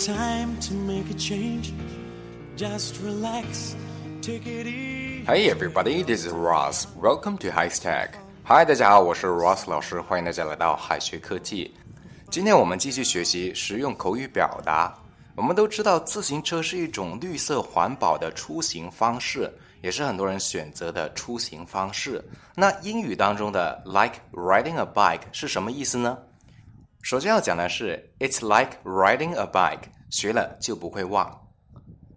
time to make a change. Just relax, take it easy. Hey everybody, this is Ross. Welcome to High Stack. Hi，大家好，我是 Ross 老师，欢迎大家来到海学科技。今天我们继续学习实用口语表达。我们都知道，自行车是一种绿色环保的出行方式，也是很多人选择的出行方式。那英语当中的 like riding a bike 是什么意思呢？首先要讲的是，It's like riding a bike，学了就不会忘。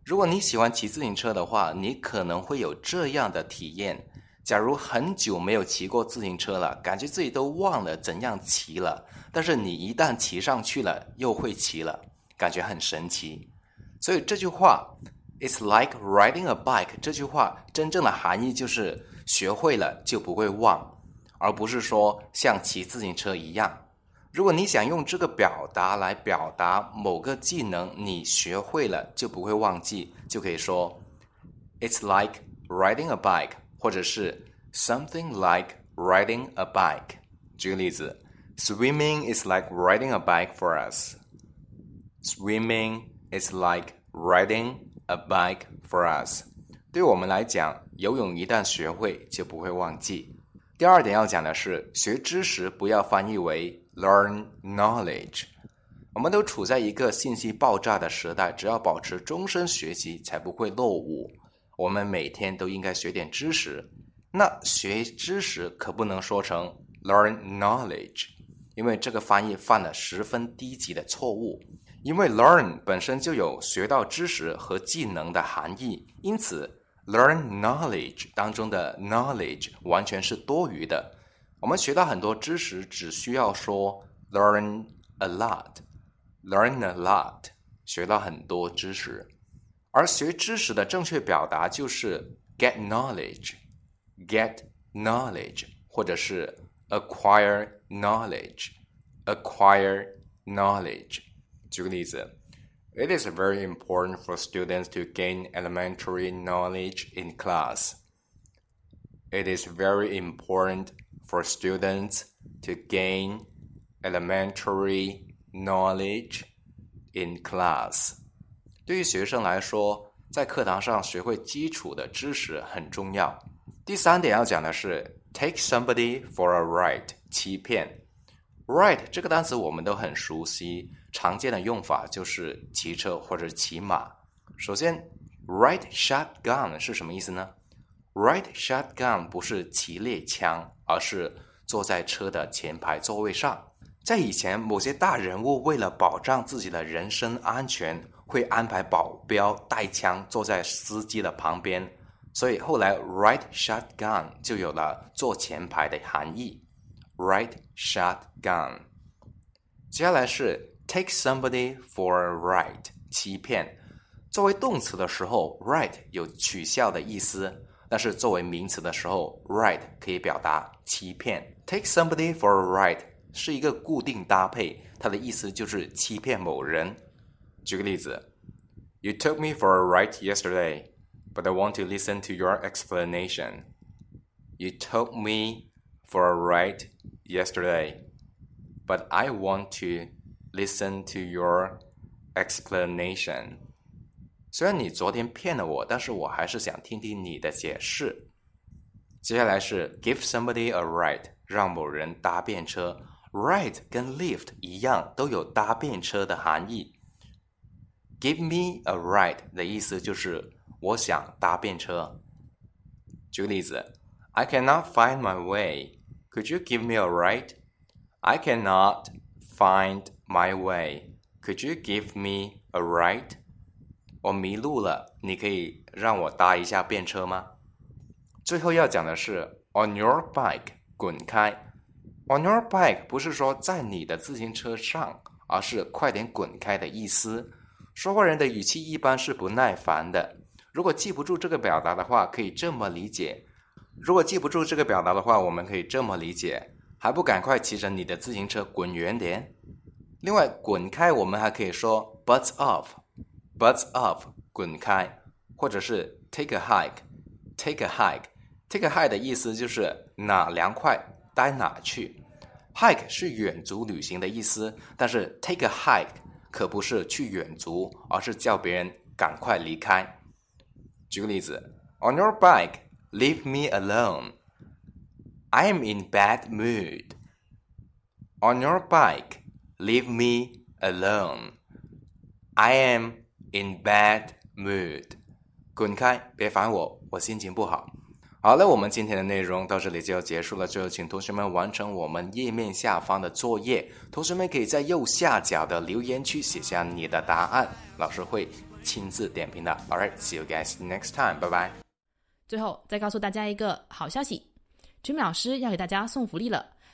如果你喜欢骑自行车的话，你可能会有这样的体验：假如很久没有骑过自行车了，感觉自己都忘了怎样骑了，但是你一旦骑上去了，又会骑了，感觉很神奇。所以这句话，It's like riding a bike，这句话真正的含义就是学会了就不会忘，而不是说像骑自行车一样。如果你想用这个表达来表达某个技能，你学会了就不会忘记，就可以说，It's like riding a bike，或者是 something like riding a bike。举个例子，Swimming is like riding a bike for us。Swimming is like riding a bike for us。对我们来讲，游泳一旦学会就不会忘记。第二点要讲的是，学知识不要翻译为 learn knowledge。我们都处在一个信息爆炸的时代，只要保持终身学习，才不会落伍。我们每天都应该学点知识。那学知识可不能说成 learn knowledge，因为这个翻译犯了十分低级的错误。因为 learn 本身就有学到知识和技能的含义，因此 learn knowledge 当中的 knowledge 完全是多余的。我们学到很多知识，只需要说 learn a lot，learn a lot，学到很多知识。而学知识的正确表达就是 get knowledge，get knowledge，或者是 acquire knowledge，acquire knowledge。举个例子，It is very important for students to gain elementary knowledge in class. It is very important for students to gain elementary knowledge in class. 对于学生来说，在课堂上学会基础的知识很重要。第三点要讲的是 take somebody for a ride，欺骗。ride 这个单词我们都很熟悉，常见的用法就是骑车或者骑马。首先，ride shotgun 是什么意思呢？ride shotgun 不是骑猎枪， 而是坐在车的前排座位上。在以前，某些大人物为了保障自己的人身安全，会安排保镖带枪坐在司机的旁边，所以后来 ride shotgun 就有了坐前排的含义。ride shotgun。接下来是 take somebody for a ride，欺骗。作为动词的时候，ride 有取笑的意思，但是作为名词的时候，ride 可以表达欺骗。take somebody for a ride 是一个固定搭配，它的意思就是欺骗某人。举个例子，You took me for a ride yesterday, but I want to listen to your explanation. You took me for a ride yesterday, but I want to listen to your explanation. 虽然你昨天骗了我，但是我还是想听听你的解释。接下来是 give somebody a ride，让某人搭便车。ride 跟 lift 一样，都有搭便车的含义。give me a ride 的意思就是我想搭便车。举个例子，I cannot find my way. Could you give me a ride? I cannot find my way. Could you give me a ride? 我迷路了，你可以让我搭一下便车吗？最后要讲的是 on your bike，滚开。on your bike 不是说在你的自行车上，而是快点滚开的意思。说话人的语气一般是不耐烦的。如果记不住这个表达的话，可以这么理解。如果记不住这个表达的话，我们可以这么理解。还不赶快骑着你的自行车滚远点！另外，滚开我们还可以说 butts off，butts off，滚开，或者是 take a hike，take a hike，take a hike 的意思就是哪凉快待哪去。hike 是远足旅行的意思，但是 take a hike 可不是去远足，而是叫别人赶快离开。举个例子，On your bike, leave me alone. I am in bad mood. On your bike, leave me alone. I am in bad mood. 滚开，别烦我，我心情不好。好了，我们今天的内容到这里就要结束了。最后，请同学们完成我们页面下方的作业。同学们可以在右下角的留言区写下你的答案，老师会亲自点评的。All right, see you guys next time. 拜拜。最后再告诉大家一个好消息，Jimmy 老师要给大家送福利了。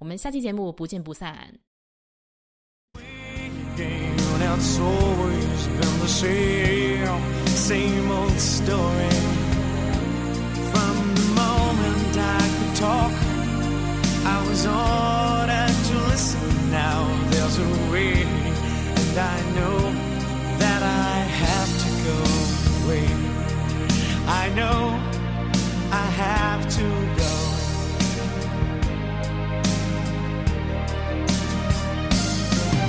我们下期节目不见不散。I know